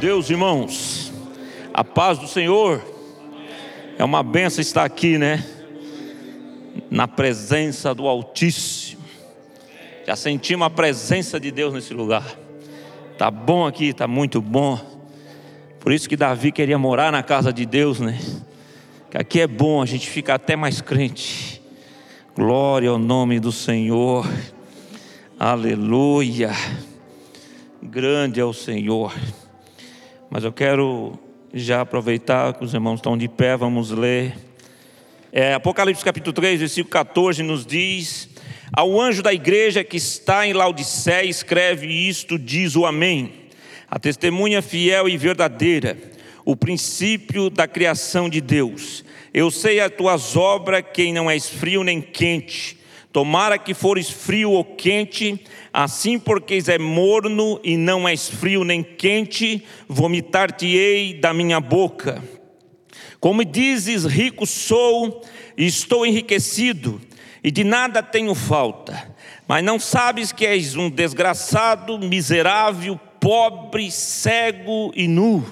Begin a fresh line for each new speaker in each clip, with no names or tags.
Deus, irmãos. A paz do Senhor. É uma benção estar aqui, né? Na presença do Altíssimo. Já sentimos a presença de Deus nesse lugar. Tá bom aqui, tá muito bom. Por isso que Davi queria morar na casa de Deus, né? Que aqui é bom, a gente fica até mais crente. Glória ao nome do Senhor. Aleluia. Grande é o Senhor. Mas eu quero já aproveitar que os irmãos estão de pé, vamos ler. É, Apocalipse capítulo 3, versículo 14 nos diz: Ao anjo da igreja que está em Laodiceia, escreve isto, diz o Amém. A testemunha fiel e verdadeira, o princípio da criação de Deus. Eu sei as tuas obras, quem não és frio nem quente. Tomara que fores frio ou quente, assim porque és morno e não és frio nem quente, vomitar-te-ei da minha boca. Como dizes, rico sou e estou enriquecido, e de nada tenho falta, mas não sabes que és um desgraçado, miserável, pobre, cego e nu.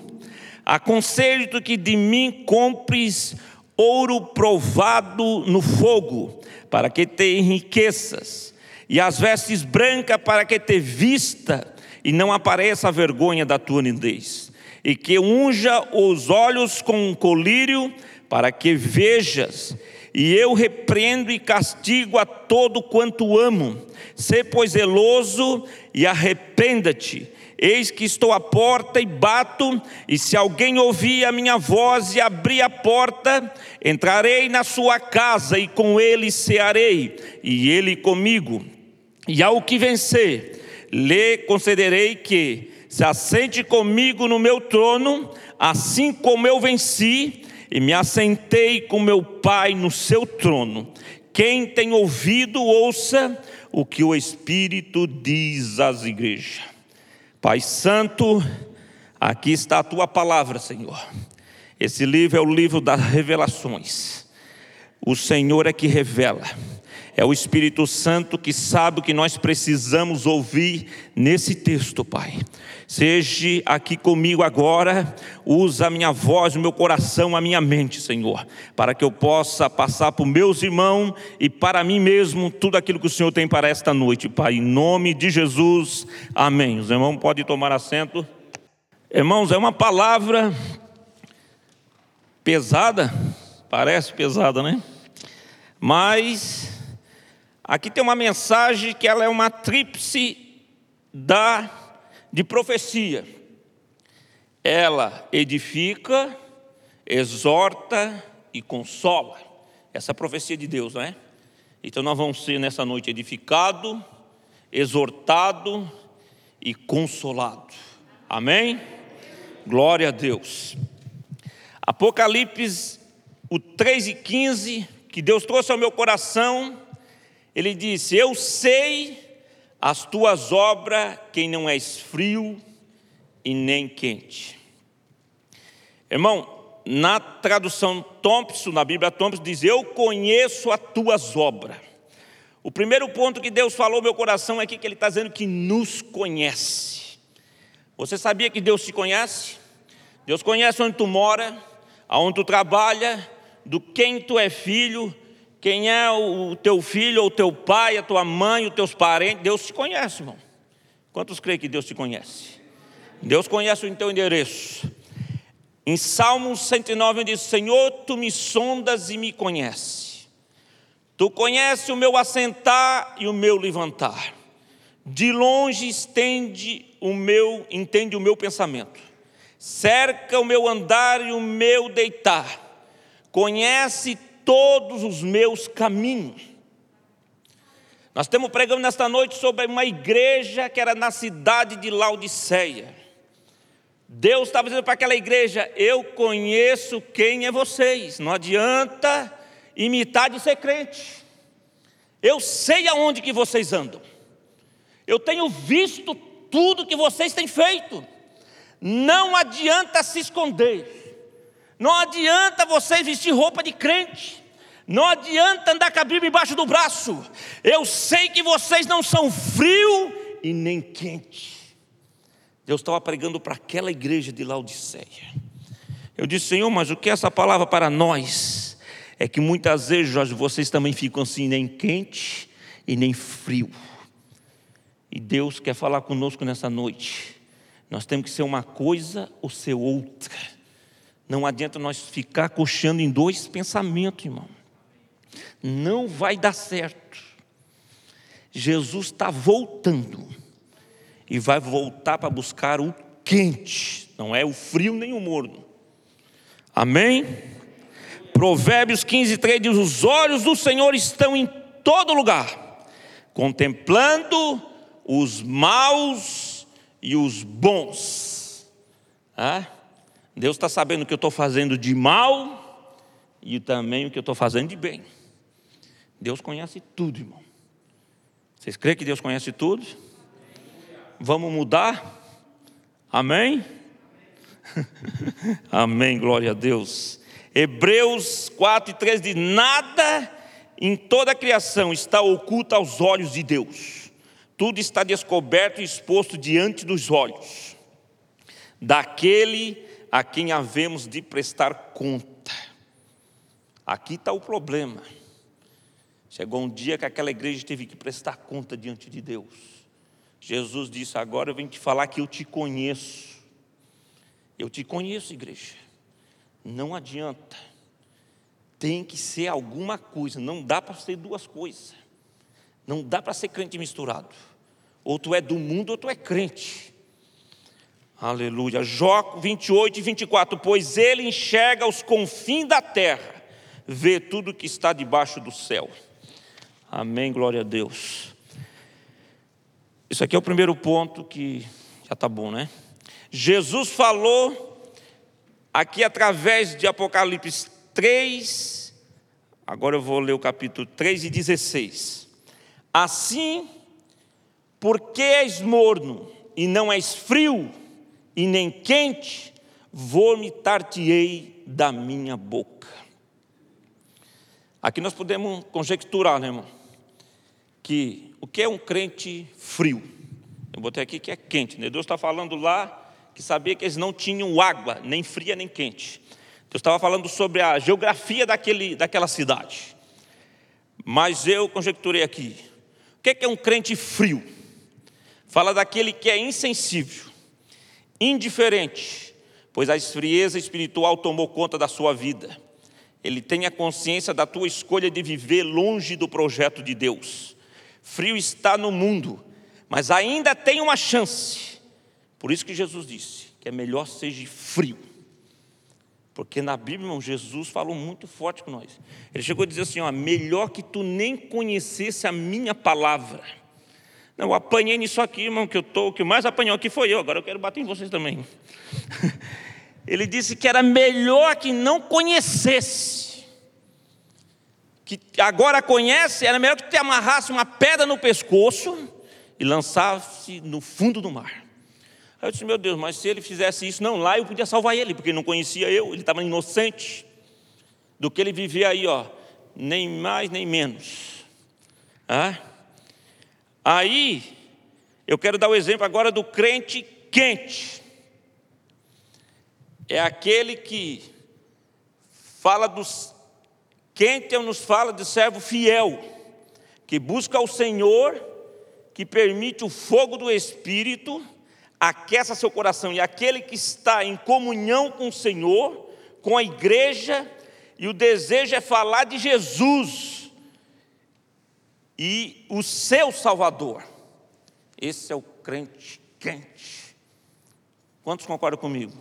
Aconselho-te que de mim compres ouro provado no fogo, para que te enriqueças, e as vestes brancas para que te vista e não apareça a vergonha da tua nudez, e que unja os olhos com um colírio para que vejas, e eu repreendo e castigo a todo quanto amo. Sê pois zeloso e arrependa-te. Eis que estou à porta e bato, e se alguém ouvir a minha voz e abrir a porta, entrarei na sua casa e com ele cearei, e ele comigo. E ao que vencer, lhe concederei que se assente comigo no meu trono, assim como eu venci e me assentei com meu Pai no seu trono. Quem tem ouvido, ouça o que o Espírito diz às igrejas. Pai Santo, aqui está a tua palavra, Senhor. Esse livro é o livro das revelações. O Senhor é que revela. É o Espírito Santo que sabe o que nós precisamos ouvir nesse texto, Pai. Seja aqui comigo agora, usa a minha voz, o meu coração, a minha mente, Senhor, para que eu possa passar para os meus irmãos e para mim mesmo tudo aquilo que o Senhor tem para esta noite, Pai. Em nome de Jesus, amém. Os irmãos podem tomar assento. Irmãos, é uma palavra pesada, parece pesada, né? Mas aqui tem uma mensagem que ela é uma tríplice da de profecia. Ela edifica, exorta e consola. Essa é a profecia de Deus, não é? Então nós vamos ser nessa noite edificado, exortado e consolado. Amém? Glória a Deus. Apocalipse, o 3 e 15, que Deus trouxe ao meu coração, ele disse: Eu sei as tuas obras, quem não és frio e nem quente. Irmão, na tradução Thompson, na Bíblia Thompson, diz: Eu conheço as tuas obras. O primeiro ponto que Deus falou no meu coração é que Ele está dizendo que nos conhece. Você sabia que Deus te conhece? Deus conhece onde tu mora, aonde tu trabalha, do quem tu é filho, quem é o teu filho, ou teu pai, a tua mãe, os teus parentes, Deus te conhece, irmão. Quantos creem que Deus te conhece? Deus conhece o teu endereço. Em Salmos 109, diz: Senhor, tu me sondas e me conheces. Tu conheces o meu assentar e o meu levantar. De longe estende o meu, entende o meu pensamento. Cerca o meu andar e o meu deitar. Conhece todos os meus caminhos. Nós estamos pregando nesta noite sobre uma igreja que era na cidade de Laodiceia. Deus estava dizendo para aquela igreja: Eu conheço quem é vocês, não adianta imitar de ser crente. Eu sei aonde que vocês andam. Eu tenho visto tudo que vocês têm feito. Não adianta se esconder. Não adianta vocês vestir roupa de crente. Não adianta andar com a Bíblia embaixo do braço. Eu sei que vocês não são frio e nem quente. Deus estava pregando para aquela igreja de Laodiceia. Eu disse, Senhor, mas o que é essa palavra para nós? É que muitas vezes, Jorge, vocês também ficam assim, nem quente e nem frio. E Deus quer falar conosco nessa noite. Nós temos que ser uma coisa ou ser outra. Não adianta nós ficar coxando em dois pensamentos, irmão. Não vai dar certo. Jesus está voltando e vai voltar para buscar o quente, não é o frio nem o morno. Amém? Provérbios 15, 3 diz: Os olhos do Senhor estão em todo lugar, contemplando os maus e os bons. Ah? Deus está sabendo o que eu estou fazendo de mal e também o que eu estou fazendo de bem. Deus conhece tudo, irmão. Vocês creem que Deus conhece tudo? Vamos mudar? Amém? Amém, glória a Deus. Hebreus 4 e 3 diz: Nada em toda a criação está oculto aos olhos de Deus, tudo está descoberto e exposto diante dos olhos daquele a quem havemos de prestar conta. Aqui está o problema. Chegou um dia que aquela igreja teve que prestar conta diante de Deus. Jesus disse: Agora eu venho te falar que eu te conheço. Eu te conheço, igreja. Não adianta. Tem que ser alguma coisa. Não dá para ser duas coisas. Não dá para ser crente misturado. Ou tu é do mundo ou tu é crente. Aleluia. Jó 28 e 24. Pois ele enxerga os confins da terra, vê tudo que está debaixo do céu. Amém, glória a Deus. Isso aqui é o primeiro ponto que já está bom, né? Jesus falou aqui através de Apocalipse 3, agora eu vou ler o capítulo 3 e 16. Assim, porque és morno e não és frio e nem quente, vomitar-te-ei da minha boca. Aqui nós podemos conjecturar, né, irmão? Que o que é um crente frio? Eu botei aqui que é quente, né? Deus está falando lá que sabia que eles não tinham água, nem fria nem quente. Deus estava falando sobre a geografia daquele, daquela cidade. Mas eu conjecturei aqui. O que é, é um crente frio? Fala daquele que é insensível, indiferente, pois a esfrieza espiritual tomou conta da sua vida. Ele tem a consciência da tua escolha de viver longe do projeto de Deus. Frio está no mundo, mas ainda tem uma chance. Por isso que Jesus disse que é melhor seja frio. Porque na Bíblia, irmão, Jesus falou muito forte com nós. Ele chegou a dizer assim: ó, melhor que tu nem conhecesse a minha palavra. Não, eu apanhei nisso aqui, irmão, que eu tô, o que mais apanhou aqui foi eu, agora eu quero bater em vocês também. Ele disse que era melhor que não conhecesse que agora conhece, era melhor que te amarrasse uma pedra no pescoço e lançasse no fundo do mar. Aí eu disse, meu Deus, mas se ele fizesse isso, não, lá eu podia salvar ele, porque ele não conhecia eu, ele estava inocente do que ele vivia aí, ó, nem mais nem menos. Ah? Aí, eu quero dar o exemplo agora do crente quente. É aquele que fala dos quem nos fala de servo fiel, que busca o Senhor, que permite o fogo do Espírito, aqueça seu coração, e aquele que está em comunhão com o Senhor, com a igreja, e o desejo é falar de Jesus e o seu Salvador. Esse é o crente quente. Quantos concordam comigo?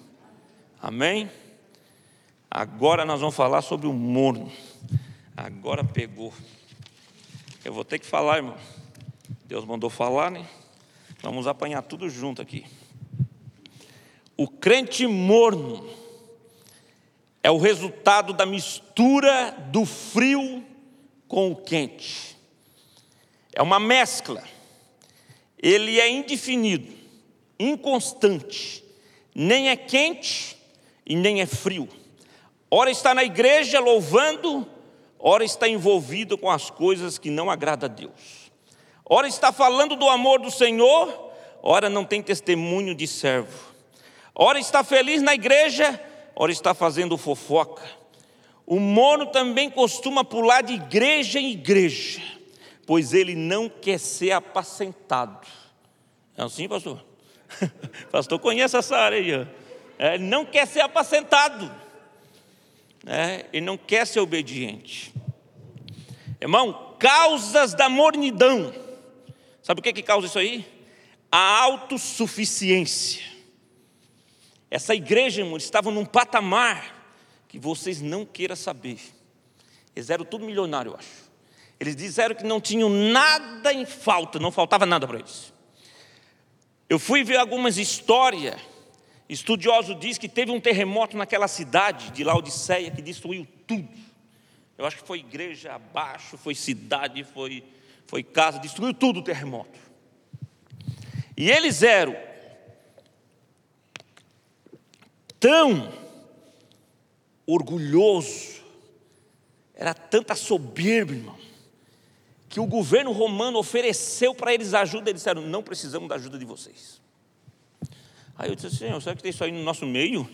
Amém? Agora nós vamos falar sobre o morno. Agora pegou. Eu vou ter que falar, irmão. Deus mandou falar, né? Vamos apanhar tudo junto aqui. O crente morno é o resultado da mistura do frio com o quente. É uma mescla. Ele é indefinido, inconstante, nem é quente e nem é frio. Ora está na igreja louvando, ora está envolvido com as coisas que não agradam a Deus. Ora está falando do amor do Senhor, ora não tem testemunho de servo. Ora está feliz na igreja, ora está fazendo fofoca. O mono também costuma pular de igreja em igreja, pois ele não quer ser apacentado. É assim, pastor? pastor conhece essa área aí. É, ele não quer ser apacentado. É, ele não quer ser obediente. Irmão, causas da mornidão. Sabe o que, que causa isso aí? A autossuficiência. Essa igreja, irmão, estava num patamar que vocês não queiram saber. Eles eram tudo milionário, eu acho. Eles disseram que não tinham nada em falta, não faltava nada para eles. Eu fui ver algumas histórias. Estudioso diz que teve um terremoto naquela cidade de Laodiceia que destruiu tudo. Eu acho que foi igreja abaixo, foi cidade, foi, foi casa, destruiu tudo o terremoto. E eles eram tão orgulhoso, era tanta soberba, irmão, que o governo romano ofereceu para eles ajuda, eles disseram: não precisamos da ajuda de vocês. Aí eu disse: Senhor, será que tem isso aí no nosso meio?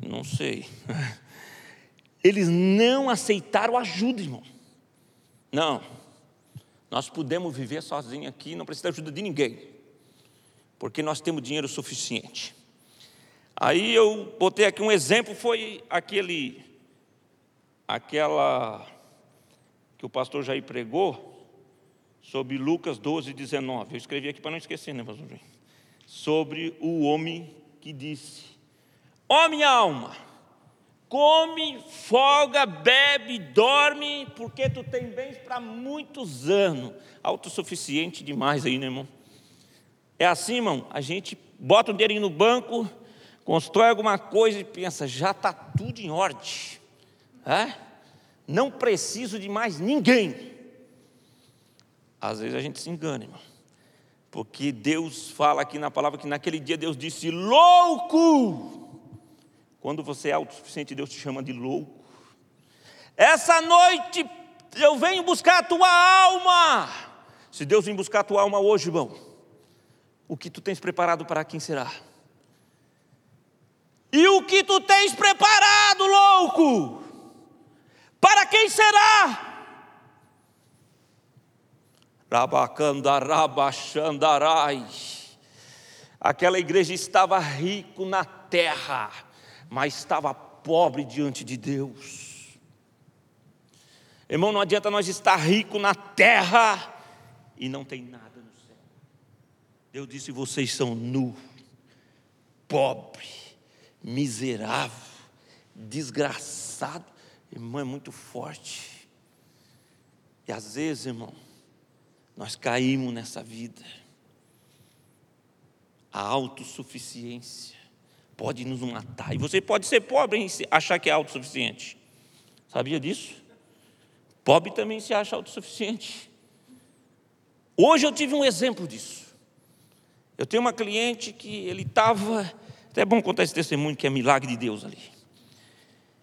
Não sei. Eles não aceitaram ajuda, irmão. Não, nós podemos viver sozinhos aqui, não precisa de ajuda de ninguém, porque nós temos dinheiro suficiente. Aí eu botei aqui um exemplo, foi aquele, aquela que o pastor Jair pregou sobre Lucas 12, 19. Eu escrevi aqui para não esquecer, né, pastor Jair? Sobre o homem que disse: Ó oh, minha alma, come, folga, bebe, dorme, porque tu tem bens para muitos anos. Autossuficiente demais aí, né, irmão? É assim, irmão, a gente bota o dinheirinho no banco, constrói alguma coisa e pensa, já está tudo em ordem. É? Não preciso de mais ninguém. Às vezes a gente se engana, irmão. Porque Deus fala aqui na palavra que naquele dia Deus disse: louco! Quando você é autossuficiente, Deus te chama de louco. Essa noite eu venho buscar a tua alma. Se Deus vem buscar a tua alma hoje, irmão, o que tu tens preparado para quem será? E o que tu tens preparado, louco? Para quem será? Rabacandarabachandarai. Aquela igreja estava rico na terra, mas estava pobre diante de Deus. Irmão, não adianta nós estar rico na terra e não tem nada no céu. Deus disse: vocês são nu, pobre miserável, desgraçado. Irmão, é muito forte. E às vezes, irmão, nós caímos nessa vida. A autossuficiência pode nos matar. E você pode ser pobre e achar que é autossuficiente. Sabia disso? Pobre também se acha autossuficiente. Hoje eu tive um exemplo disso. Eu tenho uma cliente que ele estava até é bom contar esse testemunho que é milagre de Deus ali.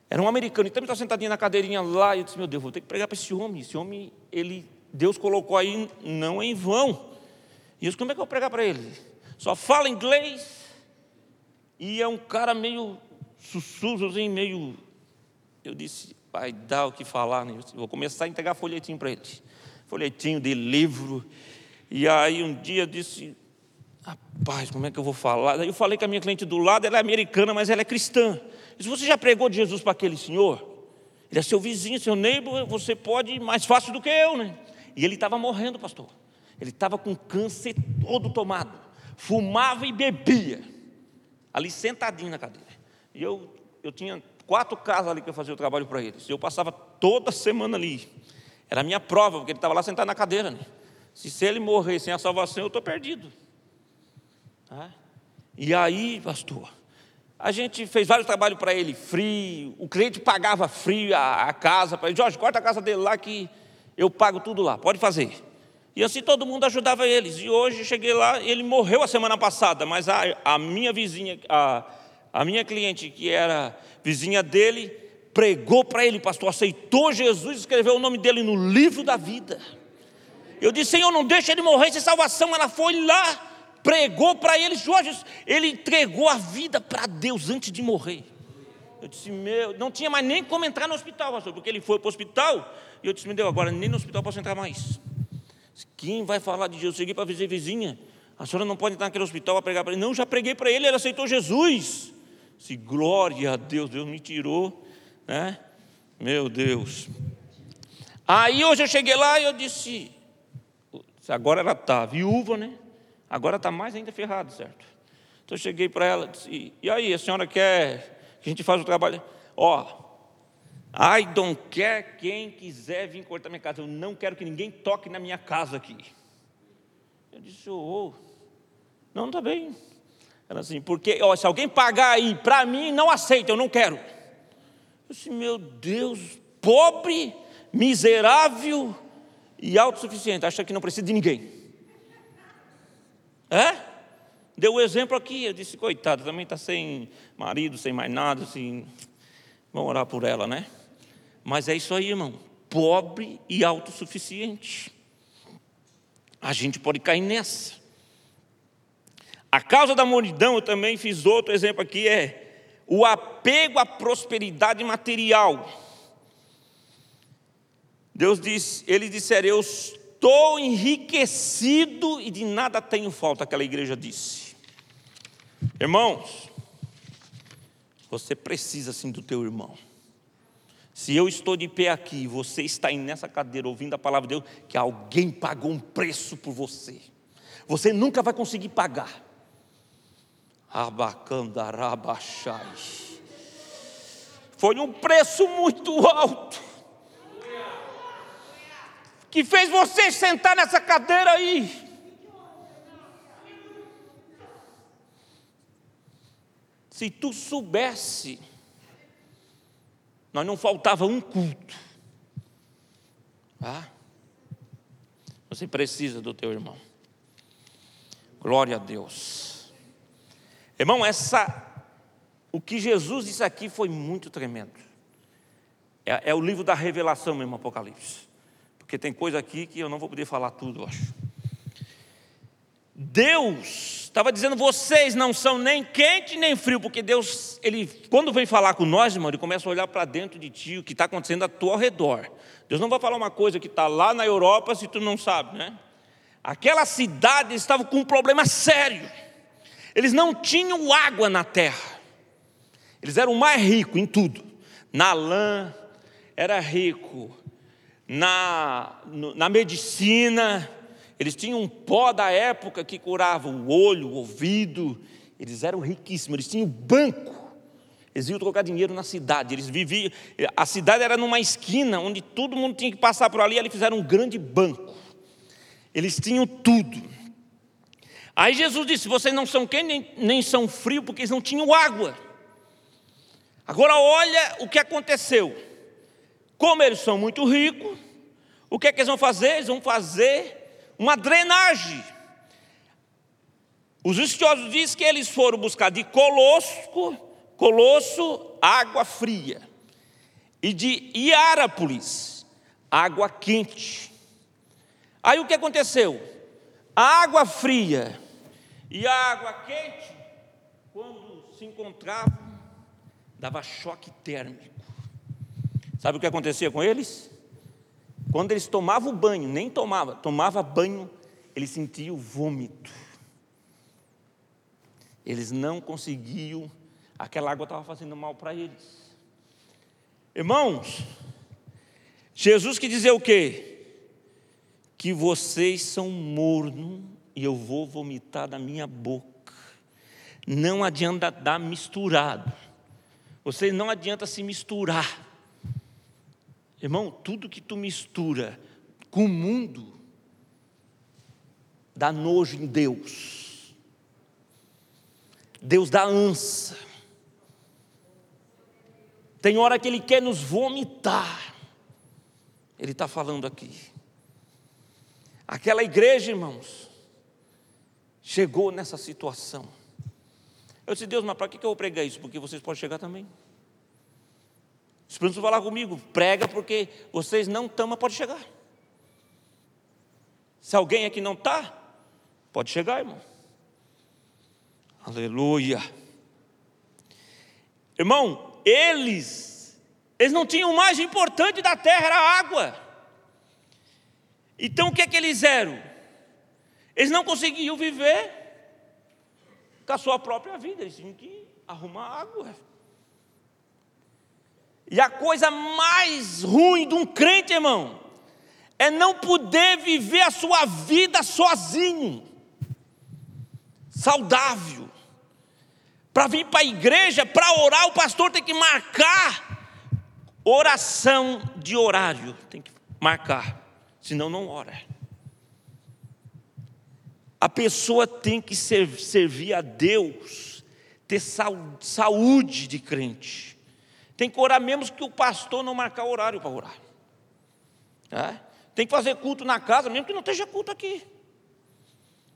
Era um americano, e também estava sentadinho na cadeirinha lá, e eu disse, meu Deus, vou ter que pregar para esse homem. Esse homem, ele, Deus colocou aí não em vão. E eu disse, como é que eu vou pregar para ele? Só fala inglês, e é um cara meio sussurrozinho, meio. Eu disse, vai dar o que falar, né? vou começar a entregar folhetinho para ele. Folhetinho de livro. E aí um dia eu disse, Rapaz, como é que eu vou falar? Daí eu falei com a minha cliente do lado, ela é americana, mas ela é cristã. Se você já pregou de Jesus para aquele senhor? Ele é seu vizinho, seu neighbor, você pode mais fácil do que eu, né? E ele estava morrendo, pastor. Ele estava com câncer todo tomado. Fumava e bebia. Ali sentadinho na cadeira. E eu, eu tinha quatro casas ali que eu fazia o trabalho para eles. Eu passava toda semana ali. Era a minha prova, porque ele estava lá sentado na cadeira. Né? Se, se ele morrer sem a salvação, eu estou perdido. E aí, pastor, a gente fez vários trabalhos para ele, frio, o cliente pagava frio a, a casa para ele. Jorge, corta a casa dele lá que eu pago tudo lá, pode fazer. E assim todo mundo ajudava eles. E hoje cheguei lá, ele morreu a semana passada, mas a, a minha vizinha, a, a minha cliente, que era vizinha dele, pregou para ele, pastor, aceitou Jesus, escreveu o nome dele no livro da vida. Eu disse, Senhor, não deixa ele morrer sem salvação. Ela foi lá, pregou para eles, Jorge, ele entregou a vida para Deus antes de morrer. Eu disse, meu, não tinha mais nem como entrar no hospital, pastor, porque ele foi para o hospital, e eu disse, meu Deus, agora nem no hospital posso entrar mais. Quem vai falar de Jesus? Eu cheguei para a vizinha, a senhora não pode entrar naquele hospital para pregar para ele. Não, já preguei para ele, ele aceitou Jesus. Se glória a Deus, Deus me tirou, né? Meu Deus. Aí hoje eu cheguei lá e eu disse, agora ela está viúva, né? Agora está mais ainda ferrada, certo? Então eu cheguei para ela e disse, e aí, a senhora quer que a gente faça o trabalho? Ó, I don't care quem quiser vir cortar minha casa, eu não quero que ninguém toque na minha casa aqui. Eu disse, oh, não, está bem. Ela assim, porque ó, se alguém pagar aí para mim, não aceita, eu não quero. Eu disse, meu Deus, pobre, miserável e autossuficiente, acha que não precisa de ninguém. É? Deu o um exemplo aqui, eu disse, coitada, também está sem marido, sem mais nada, assim. Vamos orar por ela, né? Mas é isso aí, irmão. Pobre e autossuficiente. A gente pode cair nessa. A causa da multidão, eu também fiz outro exemplo aqui, é o apego à prosperidade material. Deus diz, ele disser, eu estou enriquecido e de nada tenho falta, aquela igreja disse. Irmãos, você precisa sim do teu irmão. Se eu estou de pé aqui, você está aí nessa cadeira ouvindo a palavra de Deus, que alguém pagou um preço por você. Você nunca vai conseguir pagar. Abacandarabachai. Foi um preço muito alto. Que fez você sentar nessa cadeira aí. Se tu soubesse, nós não faltava um culto. Ah, você precisa do teu irmão. Glória a Deus. Irmão, essa, o que Jesus disse aqui foi muito tremendo. É, é o livro da revelação mesmo, Apocalipse. Porque tem coisa aqui que eu não vou poder falar tudo, eu acho. Deus estava dizendo: vocês não são nem quente nem frio, porque Deus, ele, quando vem falar com nós, irmão, ele começa a olhar para dentro de ti, o que está acontecendo a ao redor. Deus não vai falar uma coisa que está lá na Europa se tu não sabe, né? Aquela cidade estava com um problema sério. Eles não tinham água na terra. Eles eram mais ricos em tudo. Na lã, era rico. Na, na medicina, eles tinham um pó da época que curava o olho, o ouvido. Eles eram riquíssimos. Eles tinham banco. Eles iam trocar dinheiro na cidade. Eles viviam. A cidade era numa esquina onde todo mundo tinha que passar por ali. Eles fizeram um grande banco. Eles tinham tudo. Aí Jesus disse: Vocês não são quem nem, nem são frio, porque eles não tinham água. Agora olha o que aconteceu. Como eles são muito ricos, o que é que eles vão fazer? Eles vão fazer uma drenagem. Os estudiosos dizem que eles foram buscar de Colosso, Colosso, água fria, e de Hierapolis, água quente. Aí o que aconteceu? A água fria e a água quente, quando se encontravam, dava choque térmico. Sabe o que acontecia com eles? Quando eles tomavam banho, nem tomava, tomava banho, eles sentiam vômito. Eles não conseguiam, aquela água estava fazendo mal para eles. Irmãos, Jesus que dizer o quê? Que vocês são morno e eu vou vomitar da minha boca. Não adianta dar misturado. Você não adianta se misturar. Irmão, tudo que tu mistura com o mundo dá nojo em Deus. Deus dá ânsia. Tem hora que Ele quer nos vomitar. Ele está falando aqui. Aquela igreja, irmãos, chegou nessa situação. Eu disse, Deus, mas para que eu vou pregar isso? Porque vocês podem chegar também. O Espírito falar comigo, prega porque vocês não estão, mas pode chegar. Se alguém aqui não está, pode chegar, irmão. Aleluia. Irmão, eles, eles não tinham o mais importante da terra, era a água. Então o que é que eles eram? Eles não conseguiam viver com a sua própria vida, eles tinham que arrumar água. E a coisa mais ruim de um crente, irmão, é não poder viver a sua vida sozinho, saudável. Para vir para a igreja, para orar, o pastor tem que marcar oração de horário, tem que marcar, senão não ora. A pessoa tem que servir a Deus, ter saúde de crente. Tem que orar mesmo que o pastor não marcar horário para orar. É? Tem que fazer culto na casa, mesmo que não esteja culto aqui.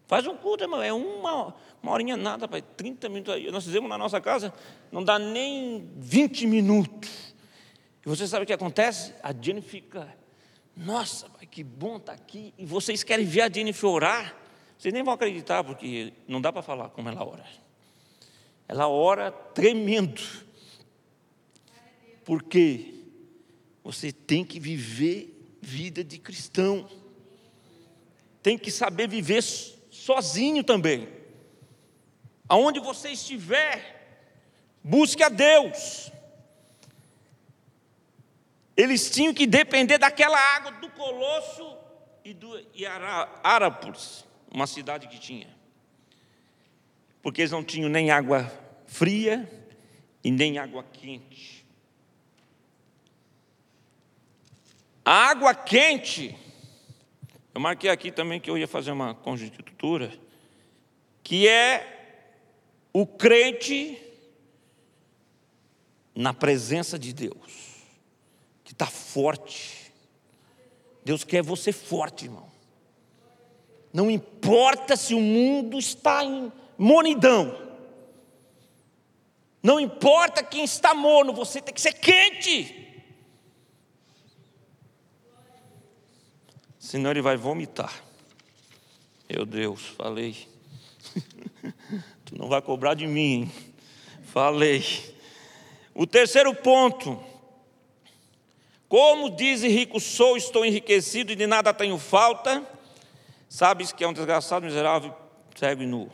Faz um culto, irmão, é uma, uma horinha nada, pai, 30 minutos. Nós fizemos na nossa casa, não dá nem 20 minutos. E você sabe o que acontece? A Jenny fica, nossa, pai, que bom estar tá aqui. E vocês querem ver a Jennifer orar? Vocês nem vão acreditar, porque não dá para falar como ela ora. Ela ora tremendo. Porque você tem que viver vida de cristão. Tem que saber viver sozinho também. Aonde você estiver, busque a Deus. Eles tinham que depender daquela água do Colosso e do Arapus, uma cidade que tinha. Porque eles não tinham nem água fria e nem água quente. A água quente, eu marquei aqui também que eu ia fazer uma conjuntura, que é o crente na presença de Deus, que está forte. Deus quer você forte, irmão. Não importa se o mundo está em monidão. Não importa quem está morno, você tem que ser quente. Senão ele vai vomitar. Meu Deus, falei. tu não vai cobrar de mim, hein? Falei. O terceiro ponto. Como diz rico sou, estou enriquecido e de nada tenho falta. Sabes que é um desgraçado, miserável, cego e nu.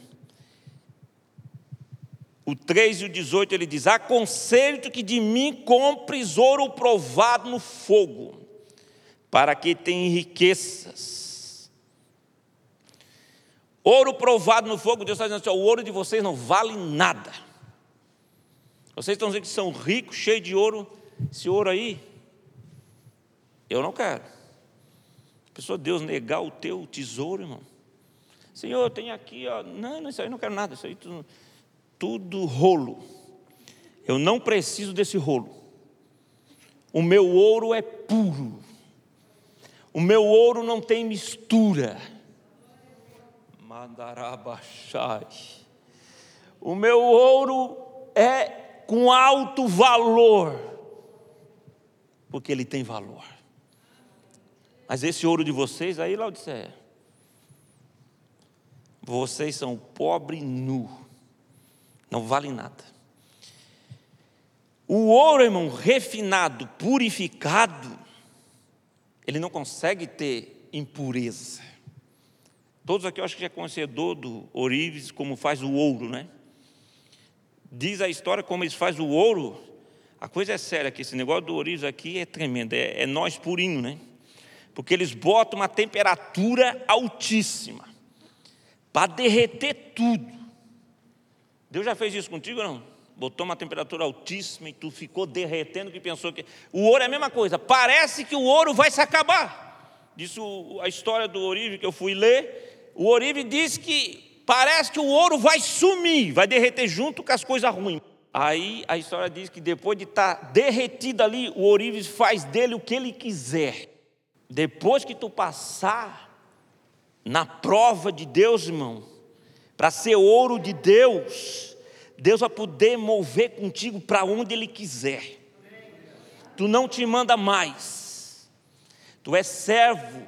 O 3 e o 18 ele diz: Aconselho-te que de mim compres ouro provado no fogo para que tenham riquezas. Ouro provado no fogo, Deus está dizendo assim: o ouro de vocês não vale nada. Vocês estão dizendo que são ricos, cheios de ouro. Esse ouro aí, eu não quero. Pessoa, Deus negar o teu tesouro, irmão. Senhor, eu tenho aqui, ó. Não, não, isso aí não quero nada, isso aí tudo, tudo rolo. Eu não preciso desse rolo. O meu ouro é puro. O meu ouro não tem mistura. Mandarabachai. O meu ouro é com alto valor, porque ele tem valor. Mas esse ouro de vocês, aí Laodiceia, vocês são pobre nu, não vale nada. O ouro, irmão, refinado, purificado, ele não consegue ter impureza. Todos aqui eu acho que já conhecedor do ourives, como faz o ouro, né? Diz a história como eles fazem o ouro. A coisa é séria que esse negócio do ourives aqui é tremendo, é, é nós purinho, né? Porque eles botam uma temperatura altíssima para derreter tudo. Deus já fez isso contigo ou não? Botou uma temperatura altíssima e tu ficou derretendo que pensou que o ouro é a mesma coisa. Parece que o ouro vai se acabar. Disso a história do Orive que eu fui ler. O Orive diz que parece que o ouro vai sumir, vai derreter junto com as coisas ruins. Aí a história diz que depois de estar tá derretido ali, o Orives faz dele o que ele quiser. Depois que tu passar na prova de Deus, irmão, para ser ouro de Deus, Deus vai poder mover contigo para onde Ele quiser. Tu não te manda mais. Tu és servo.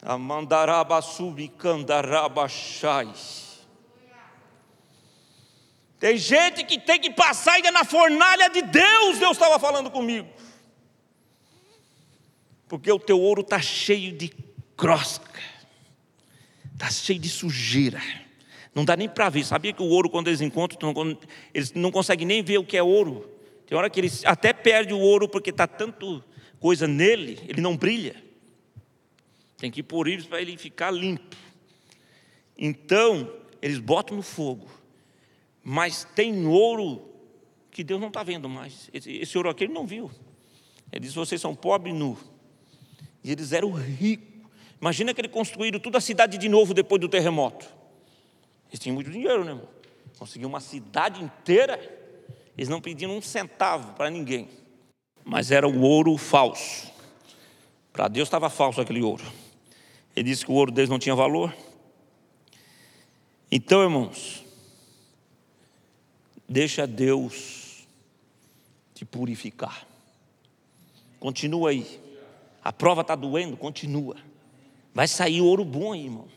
Amandarabasubicandarabaxai. Tem gente que tem que passar ainda na fornalha de Deus, Deus estava falando comigo. Porque o teu ouro está cheio de crosca, está cheio de sujeira. Não dá nem para ver. Sabia que o ouro, quando eles encontram, eles não conseguem nem ver o que é ouro. Tem hora que eles até perdem o ouro porque está tanto coisa nele, ele não brilha. Tem que ir por íris para ele ficar limpo. Então, eles botam no fogo. Mas tem ouro que Deus não está vendo mais. Esse, esse, ouro aqui ele não viu. Ele diz: vocês são pobres e nu. E eles eram ricos. Imagina que eles construíram toda a cidade de novo depois do terremoto. Eles tinham muito dinheiro, né, irmão? Conseguiram uma cidade inteira. Eles não pediam um centavo para ninguém. Mas era o ouro falso. Para Deus estava falso aquele ouro. Ele disse que o ouro deles não tinha valor. Então, irmãos, deixa Deus te purificar. Continua aí. A prova está doendo, continua. Vai sair ouro bom aí, irmão.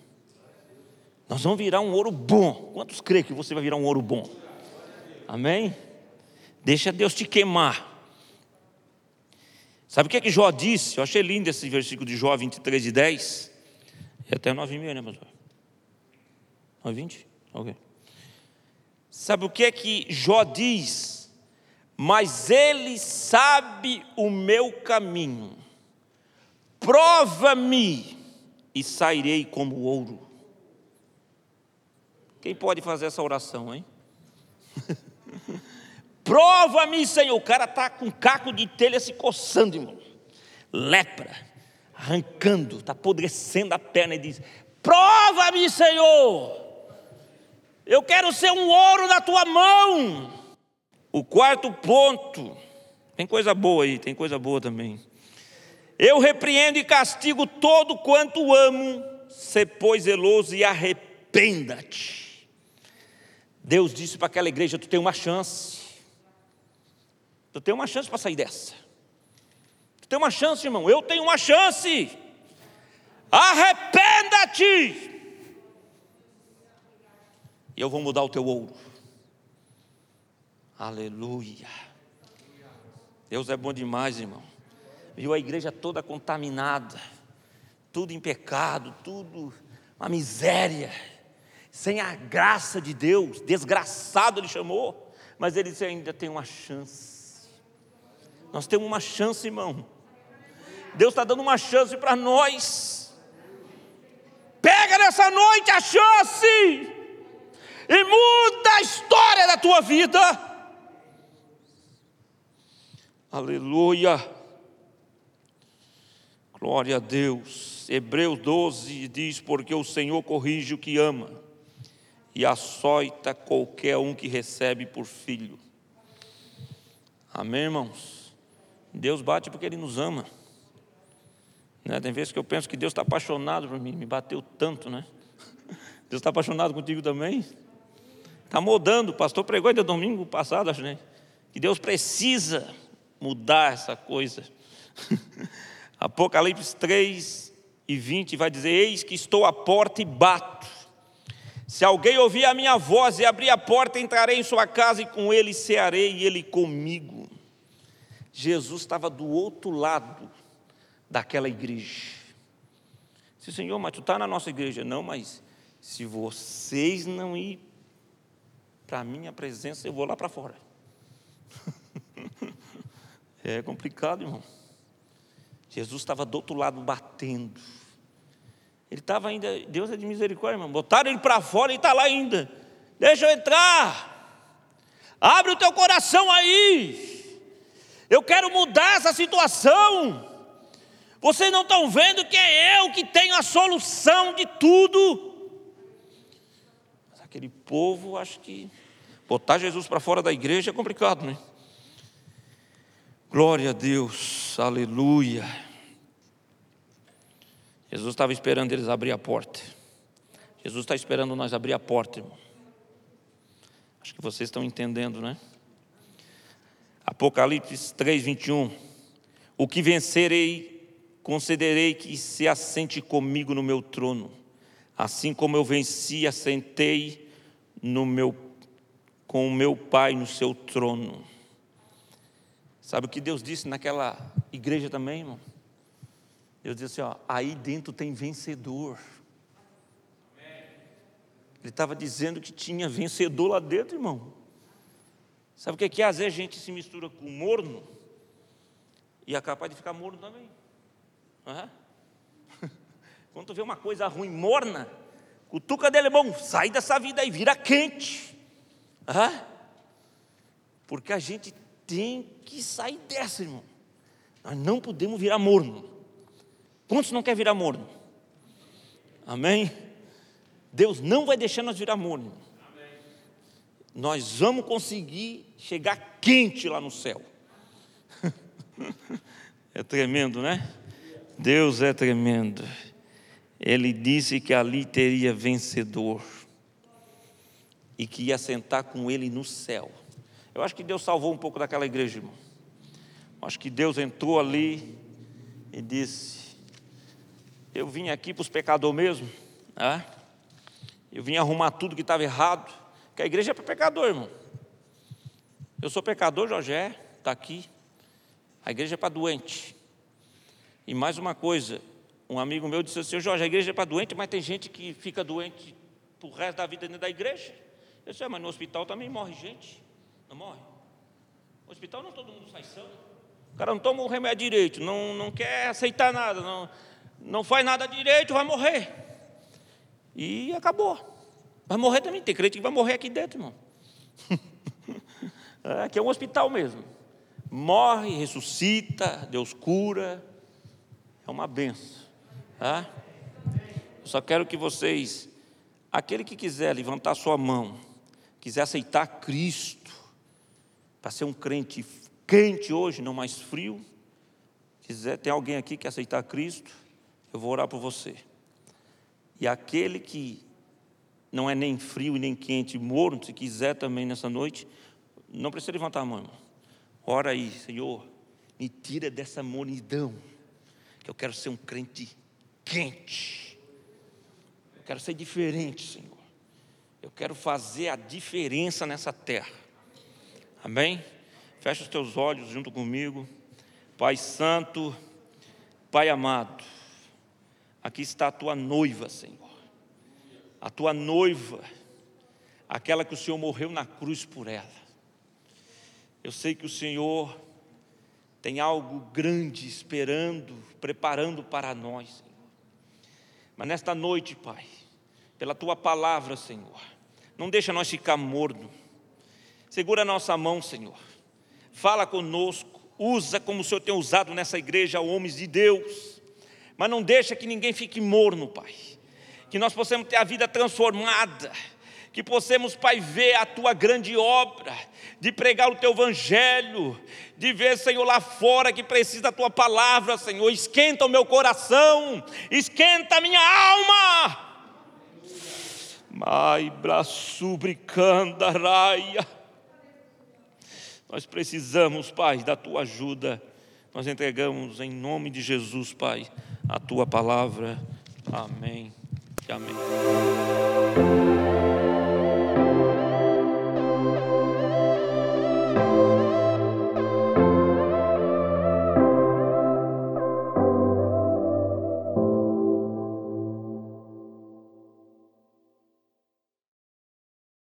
Nós vamos virar um ouro bom. Quantos creem que você vai virar um ouro bom? Amém? Deixa Deus te queimar. Sabe o que é que Jó disse? Eu achei lindo esse versículo de Jó 23 e 10. E até 9 mil, né, pastor? 9 20? Ok. Sabe o que é que Jó diz? Mas ele sabe o meu caminho. Prova-me e sairei como ouro. Quem pode fazer essa oração, hein? Prova-me, Senhor. O cara está com caco de telha se coçando, irmão. Lepra, arrancando, está apodrecendo a perna e diz: Prova-me, Senhor. Eu quero ser um ouro na tua mão. O quarto ponto, tem coisa boa aí, tem coisa boa também. Eu repreendo e castigo todo quanto amo, se pois zeloso e arrependa-te. Deus disse para aquela igreja: Tu tem uma chance. Tu tem uma chance para sair dessa. Tu tem uma chance, irmão. Eu tenho uma chance. Arrependa-te. E eu vou mudar o teu ouro. Aleluia. Deus é bom demais, irmão. Viu a igreja toda contaminada, tudo em pecado, tudo uma miséria sem a graça de Deus, desgraçado ele chamou, mas ele disse: ainda tem uma chance. Nós temos uma chance, irmão. Deus está dando uma chance para nós. Pega nessa noite a chance e muda a história da tua vida. Aleluia. Glória a Deus. Hebreus 12 diz: Porque o Senhor corrige o que ama e açoita qualquer um que recebe por filho. Amém, irmãos? Deus bate porque Ele nos ama. Né? Tem vezes que eu penso que Deus está apaixonado por mim, me bateu tanto, né? Deus está apaixonado contigo também? Está mudando, o pastor pregou ainda domingo passado, acho, né? Que Deus precisa mudar essa coisa. Apocalipse 3 e 20 vai dizer: Eis que estou à porta e bato. Se alguém ouvir a minha voz e abrir a porta, entrarei em sua casa e com ele cearei e ele comigo. Jesus estava do outro lado daquela igreja. Disse, Senhor, mas tu está na nossa igreja. Não, mas se vocês não ir para a minha presença, eu vou lá para fora. é complicado, irmão. Jesus estava do outro lado batendo. Ele estava ainda, Deus é de misericórdia, irmão. Botaram ele para fora e está lá ainda. Deixa eu entrar. Abre o teu coração aí. Eu quero mudar essa situação. Vocês não estão vendo que é eu que tenho a solução de tudo. Mas aquele povo, acho que botar Jesus para fora da igreja é complicado, né? Glória a Deus, aleluia. Jesus estava esperando eles abrir a porta. Jesus está esperando nós abrir a porta, irmão. Acho que vocês estão entendendo, né? Apocalipse 3, 21. O que vencerei concederei que se assente comigo no meu trono, assim como eu venci, assentei no meu, com o meu Pai no seu trono. Sabe o que Deus disse naquela igreja também, irmão? Deus disse assim: ó, aí dentro tem vencedor. Ele estava dizendo que tinha vencedor lá dentro, irmão. Sabe o que é que às vezes a gente se mistura com morno e é capaz de ficar morno também. Uhum. Quando tu vê uma coisa ruim, morna, cutuca dele, bom, sai dessa vida aí, vira quente. Uhum. Porque a gente tem que sair dessa, irmão. Nós não podemos virar morno. Quantos não quer virar morno? Amém? Deus não vai deixar nós virar morno. Nós vamos conseguir chegar quente lá no céu. É tremendo, né? Deus é tremendo. Ele disse que ali teria vencedor e que ia sentar com ele no céu. Eu acho que Deus salvou um pouco daquela igreja, irmão. Eu acho que Deus entrou ali e disse: Eu vim aqui para os pecadores mesmo, né? eu vim arrumar tudo que estava errado, que a igreja é para pecador, irmão. Eu sou pecador, Jorge, está aqui. A igreja é para doente. E mais uma coisa, um amigo meu disse assim, Jorge, a igreja é para doente, mas tem gente que fica doente o resto da vida dentro da igreja. Eu disse, é, mas no hospital também morre gente. Não morre? No hospital não todo mundo sai são. O cara não toma o remédio direito, não, não quer aceitar nada, não, não faz nada direito, vai morrer. E acabou. Vai morrer também. Tem crente que vai morrer aqui dentro, irmão. É, aqui é um hospital mesmo. Morre, ressuscita, Deus cura. É uma benção. Tá? Eu só quero que vocês, aquele que quiser levantar sua mão, quiser aceitar Cristo, para ser um crente quente hoje, não mais frio, quiser, tem alguém aqui que aceitar Cristo, eu vou orar por você. E aquele que não é nem frio e nem quente, morno, se quiser também nessa noite, não precisa levantar a mão. Ora aí, Senhor, me tira dessa monidão que eu quero ser um crente quente. Eu quero ser diferente, Senhor. Eu quero fazer a diferença nessa terra. Amém? Fecha os teus olhos junto comigo. Pai Santo, Pai amado, aqui está a tua noiva, Senhor. A tua noiva, aquela que o Senhor morreu na cruz por ela. Eu sei que o Senhor tem algo grande esperando, preparando para nós, Senhor. Mas nesta noite, Pai, pela tua palavra, Senhor, não deixa nós ficar morno. Segura a nossa mão, Senhor. Fala conosco, usa como o Senhor tem usado nessa igreja homens de Deus. Mas não deixa que ninguém fique morno, Pai. Que nós possamos ter a vida transformada que possamos, Pai, ver a tua grande obra, de pregar o teu evangelho, de ver, Senhor, lá fora que precisa da tua palavra, Senhor. Esquenta o meu coração, esquenta a minha alma. Mai braço bricanda raia. Nós precisamos, Pai, da tua ajuda. Nós entregamos em nome de Jesus, Pai, a tua palavra. Amém. Amém.